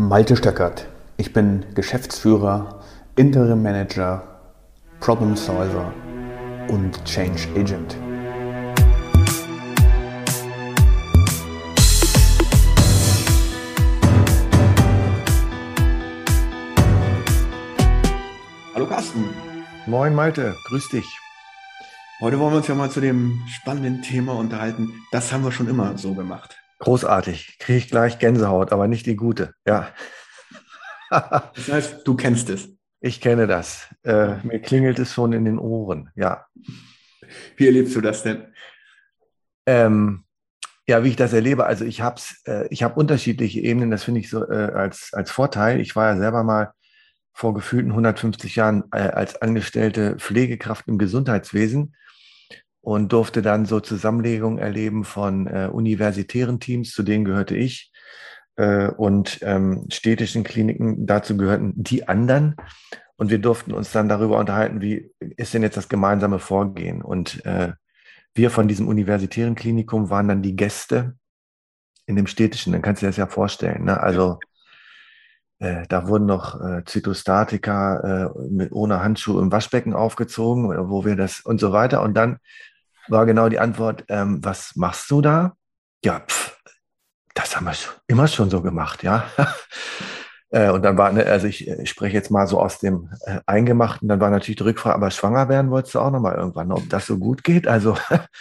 Malte Stöckert. Ich bin Geschäftsführer, Interim Manager, Problem Solver und Change Agent. Hallo Carsten. Moin Malte, grüß dich. Heute wollen wir uns ja mal zu dem spannenden Thema unterhalten. Das haben wir schon immer so gemacht. Großartig. Kriege ich gleich Gänsehaut, aber nicht die gute. Ja. das heißt, du kennst es. Ich kenne das. Äh, mir klingelt es schon in den Ohren. Ja. Wie erlebst du das denn? Ähm, ja, wie ich das erlebe. Also ich habe äh, ich habe unterschiedliche Ebenen. Das finde ich so äh, als als Vorteil. Ich war ja selber mal vor gefühlten 150 Jahren äh, als angestellte Pflegekraft im Gesundheitswesen und durfte dann so Zusammenlegungen erleben von äh, universitären Teams, zu denen gehörte ich, äh, und ähm, städtischen Kliniken, dazu gehörten die anderen. Und wir durften uns dann darüber unterhalten, wie ist denn jetzt das gemeinsame Vorgehen? Und äh, wir von diesem universitären Klinikum waren dann die Gäste in dem städtischen, dann kannst du dir das ja vorstellen. Ne? Also äh, da wurden noch äh, Zytostatika äh, mit, ohne Handschuhe im Waschbecken aufgezogen, wo wir das und so weiter. Und dann war genau die Antwort, ähm, was machst du da? Ja, pff, das haben wir immer schon so gemacht, ja. äh, und dann war, ne, also ich, ich, spreche jetzt mal so aus dem äh, Eingemachten, dann war natürlich die Rückfrage, aber schwanger werden wolltest du auch noch mal irgendwann, ob das so gut geht? Also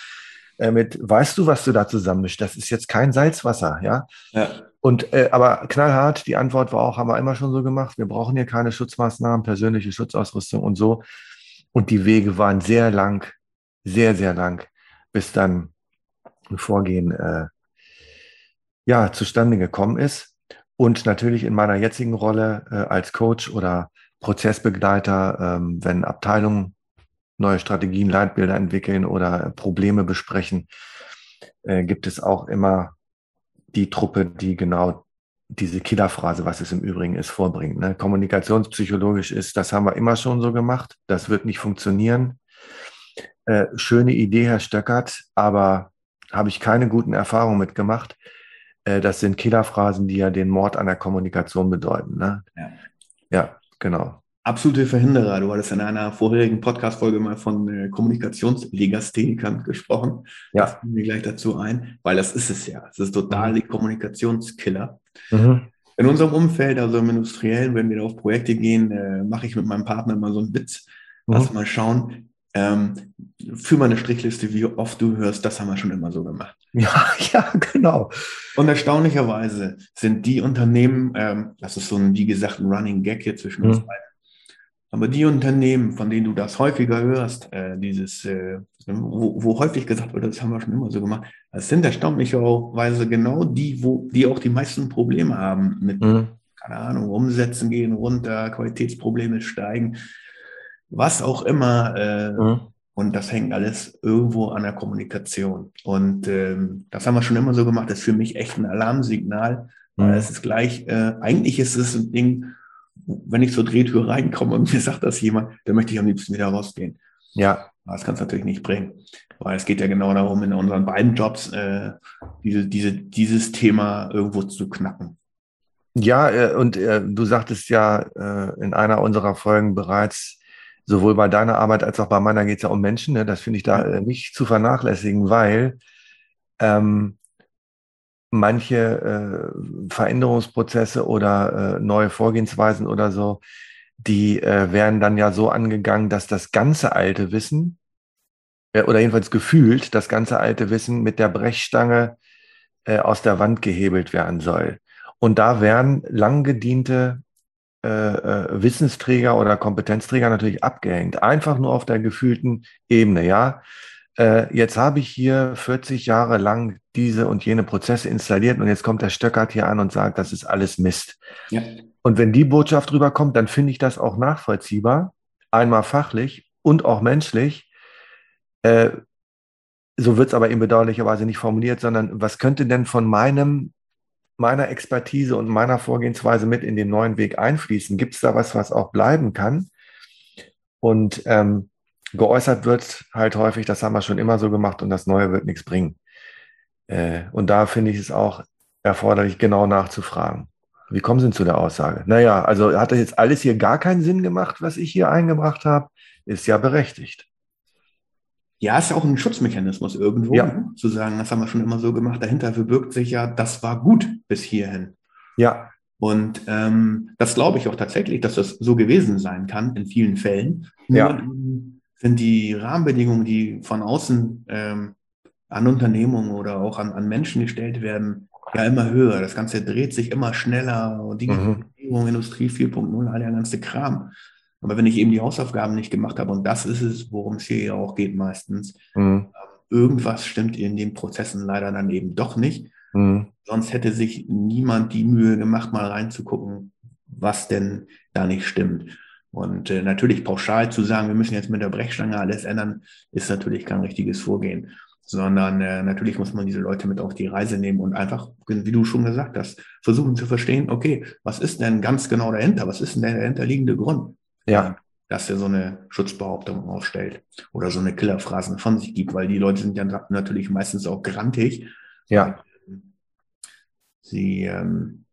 äh, mit, weißt du, was du da zusammenmischst? Das ist jetzt kein Salzwasser, ja. ja. Und äh, aber knallhart, die Antwort war auch, haben wir immer schon so gemacht. Wir brauchen hier keine Schutzmaßnahmen, persönliche Schutzausrüstung und so. Und die Wege waren sehr lang sehr, sehr lang, bis dann ein Vorgehen äh, ja, zustande gekommen ist. Und natürlich in meiner jetzigen Rolle äh, als Coach oder Prozessbegleiter, ähm, wenn Abteilungen neue Strategien, Leitbilder entwickeln oder Probleme besprechen, äh, gibt es auch immer die Truppe, die genau diese Killerphrase, was es im Übrigen ist, vorbringt. Ne? Kommunikationspsychologisch ist, das haben wir immer schon so gemacht, das wird nicht funktionieren. Äh, schöne Idee, Herr Stöckert, aber habe ich keine guten Erfahrungen mitgemacht. Äh, das sind Killerphrasen, die ja den Mord an der Kommunikation bedeuten. Ne? Ja. ja, genau. Absolute Verhinderer. Du hattest in einer vorherigen Podcast-Folge mal von äh, Kommunikationslegasthenikern gesprochen. Ja. Das mir gleich dazu ein, weil das ist es ja. Es ist total mhm. die Kommunikationskiller. Mhm. In unserem Umfeld, also im Industriellen, wenn wir auf Projekte gehen, äh, mache ich mit meinem Partner mal so einen Witz. Lass mhm. mal schauen, ähm, für meine Strichliste, wie oft du hörst, das haben wir schon immer so gemacht. Ja, ja, genau. Und erstaunlicherweise sind die Unternehmen, ähm, das ist so ein, wie gesagt, ein Running Gag hier zwischen uns mhm. beiden, aber die Unternehmen, von denen du das häufiger hörst, äh, dieses, äh, wo, wo, häufig gesagt wird, das haben wir schon immer so gemacht, das sind erstaunlicherweise genau die, wo die auch die meisten Probleme haben mit, mhm. keine Ahnung, Umsätzen gehen runter, Qualitätsprobleme steigen was auch immer. Äh, mhm. Und das hängt alles irgendwo an der Kommunikation. Und ähm, das haben wir schon immer so gemacht. Das ist für mich echt ein Alarmsignal. Mhm. es ist gleich, äh, eigentlich ist es ein Ding, wenn ich zur Drehtür reinkomme und mir sagt das jemand, dann möchte ich am liebsten wieder rausgehen. Ja. Das kann es natürlich nicht bringen. Weil es geht ja genau darum, in unseren beiden Jobs äh, diese, diese, dieses Thema irgendwo zu knacken. Ja, äh, und äh, du sagtest ja äh, in einer unserer Folgen bereits, sowohl bei deiner Arbeit als auch bei meiner geht es ja um Menschen. Ne? Das finde ich da äh, nicht zu vernachlässigen, weil ähm, manche äh, Veränderungsprozesse oder äh, neue Vorgehensweisen oder so, die äh, werden dann ja so angegangen, dass das ganze alte Wissen äh, oder jedenfalls gefühlt das ganze alte Wissen mit der Brechstange äh, aus der Wand gehebelt werden soll. Und da werden lang gediente äh, äh, Wissensträger oder Kompetenzträger natürlich abgehängt. Einfach nur auf der gefühlten Ebene, ja. Äh, jetzt habe ich hier 40 Jahre lang diese und jene Prozesse installiert und jetzt kommt der Stöckert hier an und sagt, das ist alles Mist. Ja. Und wenn die Botschaft rüberkommt, dann finde ich das auch nachvollziehbar, einmal fachlich und auch menschlich. Äh, so wird es aber eben bedauerlicherweise nicht formuliert, sondern was könnte denn von meinem meiner Expertise und meiner Vorgehensweise mit in den neuen Weg einfließen? Gibt es da was, was auch bleiben kann? Und ähm, geäußert wird halt häufig, das haben wir schon immer so gemacht und das Neue wird nichts bringen. Äh, und da finde ich es auch erforderlich, genau nachzufragen. Wie kommen Sie zu der Aussage? Naja, also hat das jetzt alles hier gar keinen Sinn gemacht, was ich hier eingebracht habe? Ist ja berechtigt. Ja, ist ja auch ein Schutzmechanismus irgendwo, Ja. ne? zu sagen, das haben wir schon immer so gemacht. Dahinter verbirgt sich ja, das war gut bis hierhin. Ja, Und ähm, das glaube ich auch tatsächlich, dass das so gewesen sein kann in vielen Fällen. Nur Ja. ähm, sind die Rahmenbedingungen, die von außen ähm, an Unternehmungen oder auch an, an Menschen gestellt werden, ja immer höher. Das Ganze dreht sich immer schneller und Digitalisierung, Industrie 4.0, all der ganze Kram. Aber wenn ich eben die Hausaufgaben nicht gemacht habe, und das ist es, worum es hier ja auch geht meistens, mhm. irgendwas stimmt in den Prozessen leider dann eben doch nicht. Mhm. Sonst hätte sich niemand die Mühe gemacht, mal reinzugucken, was denn da nicht stimmt. Und äh, natürlich pauschal zu sagen, wir müssen jetzt mit der Brechstange alles ändern, ist natürlich kein richtiges Vorgehen. Sondern äh, natürlich muss man diese Leute mit auf die Reise nehmen und einfach, wie du schon gesagt hast, versuchen zu verstehen, okay, was ist denn ganz genau dahinter? Was ist denn der dahinterliegende Grund? Ja, dass er so eine Schutzbehauptung aufstellt oder so eine Killerphrasen von sich gibt, weil die Leute sind ja natürlich meistens auch grantig. ja, Sie ähm,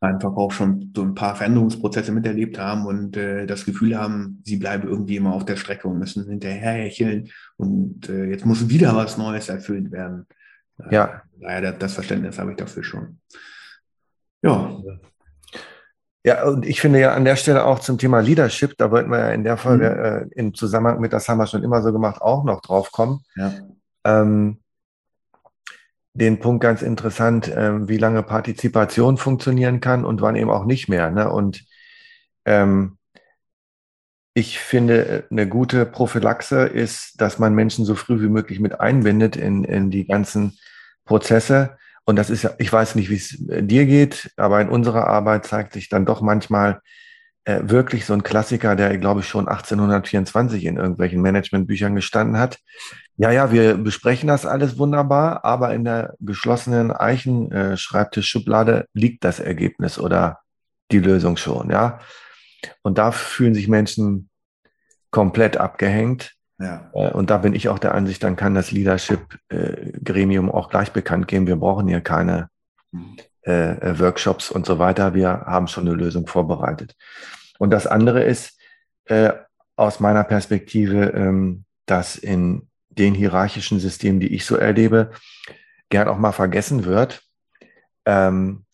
einfach auch schon so ein paar Veränderungsprozesse miterlebt haben und äh, das Gefühl haben, sie bleiben irgendwie immer auf der Strecke und müssen hinterherhecheln und äh, jetzt muss wieder was Neues erfüllt werden. Äh, Ja. Das, das Verständnis habe ich dafür schon. Ja, Ja, und ich finde ja an der Stelle auch zum Thema Leadership, da wollten wir ja in der Folge äh, im Zusammenhang mit, das haben wir schon immer so gemacht, auch noch drauf kommen. ja, Ähm, den Punkt ganz interessant, ähm, wie lange Partizipation funktionieren kann und wann eben auch nicht mehr. Ne? Und ähm, ich finde, äh, eine gute Prophylaxe ist, dass man Menschen so früh wie möglich mit einbindet in, in die ganzen Prozesse. Und das ist ja, ich weiß nicht, wie es dir geht, aber in unserer Arbeit zeigt sich dann doch manchmal äh, wirklich so ein Klassiker, der, glaube ich, schon 1824 in irgendwelchen Managementbüchern gestanden hat. Ja, ja, wir besprechen das alles wunderbar, aber in der geschlossenen Eichenschreibtischschublade liegt das Ergebnis oder die Lösung schon, ja. Und da fühlen sich Menschen komplett abgehängt. Ja, Äh, Und da bin ich auch der Ansicht, dann kann das Leadership-Gremium auch gleich bekannt geben. Wir brauchen hier keine äh, äh, Workshops und so weiter. Wir haben schon eine Lösung vorbereitet. Und das andere ist äh, aus meiner Perspektive, ähm, dass in den hierarchischen Systemen, die ich so erlebe, gern auch mal vergessen wird, ähm,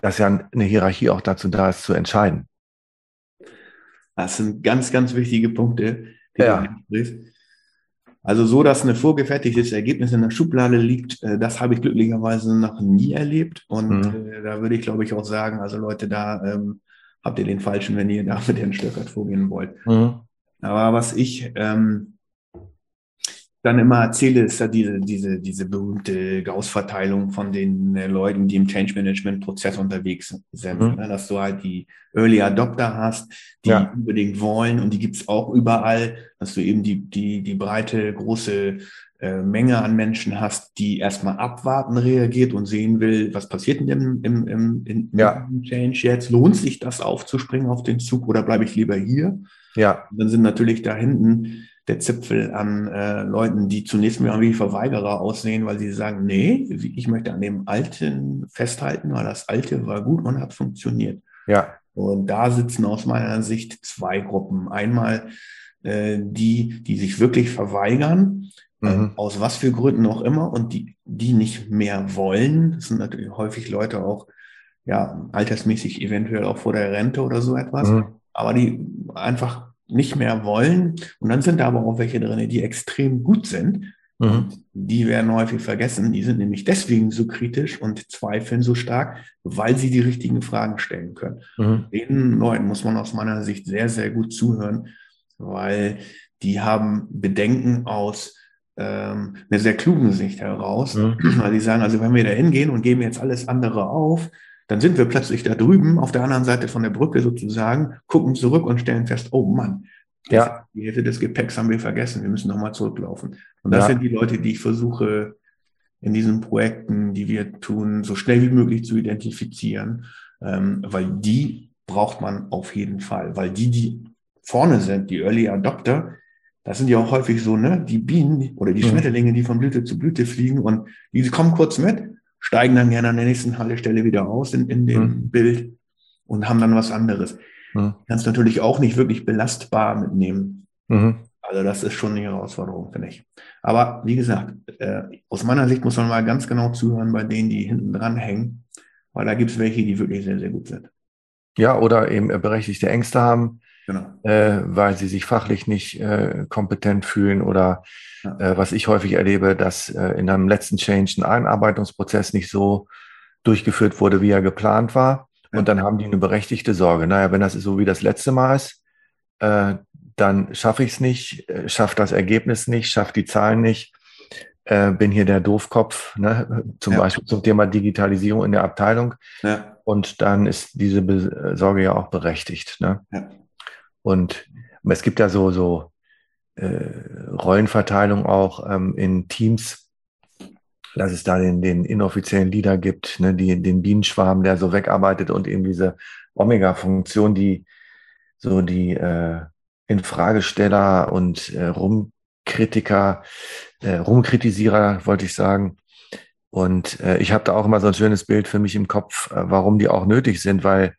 dass ja eine Hierarchie auch dazu da ist, zu entscheiden. Das sind ganz, ganz wichtige Punkte, Ja. Also so, dass ein vorgefertigtes Ergebnis in der Schublade liegt, äh, das habe ich glücklicherweise noch nie erlebt. Und Mhm. äh, da würde ich, glaube ich, auch sagen, also Leute, da ähm, habt ihr den Falschen, wenn ihr da mit Herrn Stöckert vorgehen wollt. Aber was ich ähm, dann immer erzähle, ist ja diese, diese, diese berühmte Gauss-Verteilung von den äh, Leuten, die im Change-Management-Prozess unterwegs sind. Mhm. Ne? Dass du halt die Early Adopter hast, die Ja. unbedingt wollen und die gibt's auch überall, dass du eben die, die, die breite, große äh, Menge an Menschen hast, die erstmal abwarten reagiert und sehen will, was passiert denn im, im, im, im Ja. Change jetzt? Lohnt sich das aufzuspringen auf den Zug oder bleibe ich lieber hier? Ja, Und dann sind natürlich da hinten der Zipfel an äh, Leuten, die zunächst mal wie Verweigerer aussehen, weil sie sagen, nee, ich möchte an dem Alten festhalten, weil das Alte war gut und hat funktioniert. ja, Und da sitzen aus meiner Sicht zwei Gruppen. Einmal äh, die, die sich wirklich verweigern, äh, Mhm. aus was für Gründen auch immer, und die, die nicht mehr wollen. Das sind natürlich häufig Leute auch, ja, altersmäßig eventuell auch vor der Rente oder so etwas Mhm. aber die einfach nicht mehr wollen. Und dann sind da aber auch welche drin, die extrem gut sind. Mhm. Die werden häufig vergessen. Die sind nämlich deswegen so kritisch und zweifeln so stark, weil sie die richtigen Fragen stellen können. Mhm. Den Leuten muss man aus meiner Sicht sehr, sehr gut zuhören, weil die haben Bedenken aus ähm, einer sehr klugen Sicht heraus. Mhm. Weil die sagen, also wenn wir da hingehen und geben jetzt alles andere auf, dann sind wir plötzlich da drüben auf der anderen Seite von der Brücke sozusagen, gucken zurück und stellen fest, oh Mann, Ja. die Hälfte des Gepäcks haben wir vergessen, wir müssen nochmal zurücklaufen. Und das Ja. sind die Leute, die ich versuche in diesen Projekten, die wir tun, so schnell wie möglich zu identifizieren, ähm, weil die braucht man auf jeden Fall, weil die, die vorne sind, die Early Adopter, das sind ja auch häufig so, ne, die Bienen oder die Mhm. Schmetterlinge, die von Blüte zu Blüte fliegen und die kommen kurz mit steigen dann gerne an der nächsten Haltestelle wieder aus in, in dem mhm. Bild und haben dann was anderes. Mhm. Kannst natürlich auch nicht wirklich belastbar mitnehmen. Mhm. Also das ist schon eine Herausforderung, finde ich. Aber wie gesagt, äh, aus meiner Sicht muss man mal ganz genau zuhören bei denen, die hinten dran hängen, weil da gibt es welche, die wirklich sehr, sehr gut sind. Ja, oder eben berechtigte Ängste haben, genau. äh, weil sie sich fachlich nicht äh, kompetent fühlen oder ja. äh, was ich häufig erlebe, dass äh, in einem letzten Change ein Einarbeitungsprozess nicht so durchgeführt wurde, wie er geplant war. Ja. Und dann haben die eine berechtigte Sorge. Naja, wenn das so wie das letzte Mal ist, äh, dann schaffe ich es nicht, äh, schaffe das Ergebnis nicht, schaffe die Zahlen nicht, bin hier der Doofkopf, ne? zum ja. Beispiel zum Thema Digitalisierung in der Abteilung. Ja. Und dann ist diese Sorge ja auch berechtigt. Ne? Ja. Und es gibt ja so, so äh, Rollenverteilung auch ähm, in Teams, dass es da den, den inoffiziellen Leader gibt, ne? die, den Bienenschwarm, der so wegarbeitet und eben diese Omega-Funktion, die so die äh, Infragesteller und äh, Rumkritiker, äh, Rumkritisierer, wollte ich sagen. Und äh, ich habe da auch immer so ein schönes Bild für mich im Kopf, äh, warum die auch nötig sind, weil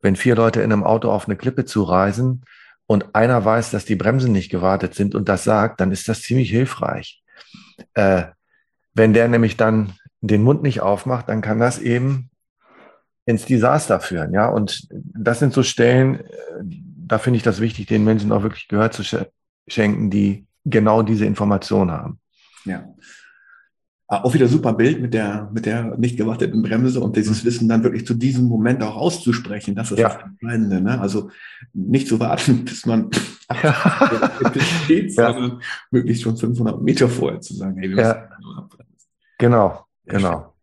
wenn vier Leute in einem Auto auf eine Klippe zureisen und einer weiß, dass die Bremsen nicht gewartet sind und das sagt, dann ist das ziemlich hilfreich. Äh, wenn der nämlich dann den Mund nicht aufmacht, dann kann das eben ins Desaster führen. Ja, und das sind so Stellen, äh, da finde ich das wichtig, den Menschen auch wirklich Gehör zu schenken, die genau diese Information haben. Ja. Ah, auch wieder super Bild mit der, mit der nicht gewarteten Bremse und dieses mhm. Wissen dann wirklich zu diesem Moment auch auszusprechen. Das ist ja. das Entscheidende. Ne? Also nicht zu warten, bis man steht, ja. sondern wirklich schon 500 Meter vorher zu sagen, hey, wir ja. Genau, genau.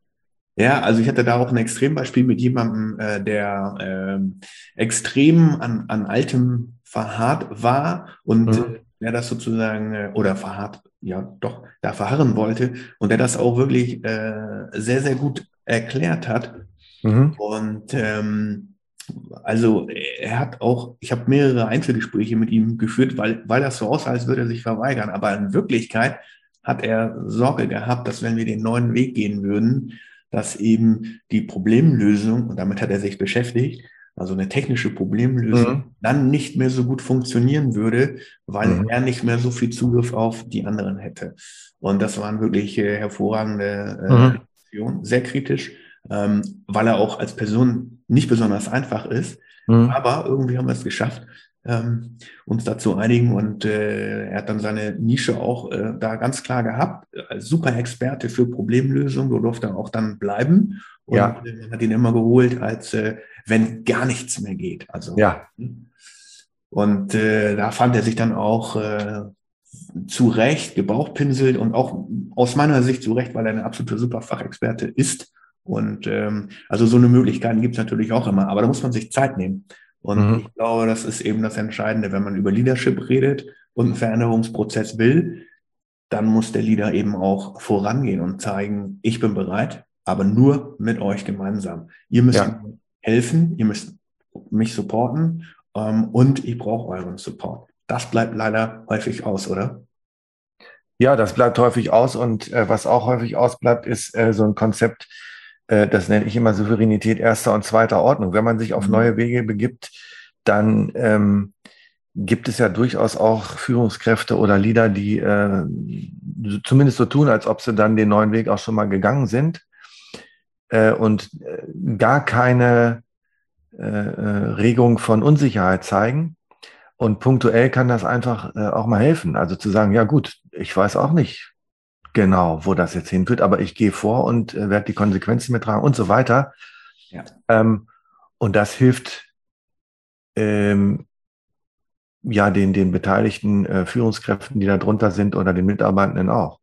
Ja, also ich hatte da auch ein Extrembeispiel mit jemandem, äh, der äh, extrem an, an altem verharrt war und mhm. der das sozusagen, äh, oder verharrt ja doch da verharren wollte und der das auch wirklich äh, sehr, sehr gut erklärt hat. Mhm. Und ähm, also er hat auch, ich habe mehrere Einzelgespräche mit ihm geführt, weil, weil das so aussah, als würde er sich verweigern. Aber in Wirklichkeit hat er Sorge gehabt, dass wenn wir den neuen Weg gehen würden, dass eben die Problemlösung, und damit hat er sich beschäftigt, also eine technische Problemlösung, mhm. dann nicht mehr so gut funktionieren würde, weil mhm. er nicht mehr so viel Zugriff auf die anderen hätte. Und das waren wirklich äh, hervorragende äh, mhm. sehr kritisch, ähm, weil er auch als Person nicht besonders einfach ist. Mhm. Aber irgendwie haben wir es geschafft, ähm, uns dazu einigen. Und äh, er hat dann seine Nische auch äh, da ganz klar gehabt. Als super Experte für Problemlösungen, so durfte er auch dann bleiben. Und ja. man hat ihn immer geholt, als äh, wenn gar nichts mehr geht. Also, ja. Und äh, da fand er sich dann auch äh, zu Recht gebauchpinselt und auch aus meiner Sicht zu Recht, weil er eine absolute Superfachexperte ist. Und ähm, also so eine Möglichkeit gibt es natürlich auch immer, aber da muss man sich Zeit nehmen. Und mhm. ich glaube, das ist eben das Entscheidende, wenn man über Leadership redet und einen Veränderungsprozess will, dann muss der Leader eben auch vorangehen und zeigen, ich bin bereit, aber nur mit euch gemeinsam. Ihr müsst ja. helfen, ihr müsst mich supporten ähm, und ich brauche euren Support. Das bleibt leider häufig aus, oder? Ja, das bleibt häufig aus und äh, was auch häufig ausbleibt, ist äh, so ein Konzept, äh, das nenne ich immer Souveränität erster und zweiter Ordnung. Wenn man sich auf mhm. neue Wege begibt, dann ähm, gibt es ja durchaus auch Führungskräfte oder Leader, die äh, zumindest so tun, als ob sie dann den neuen Weg auch schon mal gegangen sind äh, und äh, gar keine äh, äh, Regung von Unsicherheit zeigen. Und punktuell kann das einfach äh, auch mal helfen. Also zu sagen, ja gut, ich weiß auch nicht, genau, wo das jetzt hinführt, aber ich gehe vor und werde die Konsequenzen mittragen und so weiter. Ja. Ähm, und das hilft ähm, ja den, den beteiligten äh, Führungskräften, die da drunter sind oder den Mitarbeitenden auch.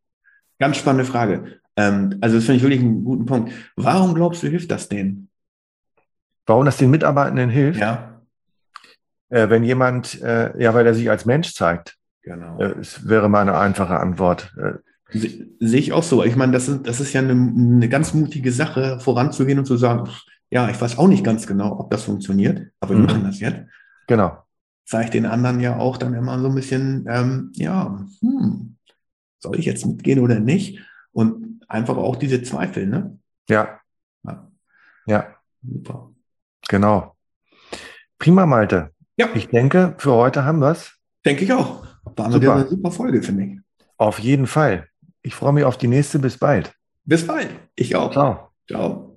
Ganz spannende Frage. Ähm, also das finde ich wirklich einen guten Punkt. Warum glaubst du, hilft das denen? Warum das den Mitarbeitenden hilft? Ja. Äh, wenn jemand, äh, ja, weil er sich als Mensch zeigt. Genau. Äh, es wäre mal eine einfache Antwort. Äh, Sehe ich auch so. Ich meine, das ist, das ist ja eine, eine ganz mutige Sache, voranzugehen und zu sagen, ja, ich weiß auch nicht ganz genau, ob das funktioniert, aber wir mhm. machen das jetzt. Genau. Zeigt den anderen ja auch dann immer so ein bisschen, ähm, ja, hm, soll ich jetzt mitgehen oder nicht? Und einfach auch diese Zweifel, ne? Ja. Ja. Ja, Super. genau. Prima, Malte. Ja, Ich denke, für heute haben wir es. denke ich auch. War eine Super. eine super Folge, finde ich. Auf jeden Fall. Ich freue mich auf die nächste. Bis bald. Bis bald. Ich auch. Ciao. Ciao.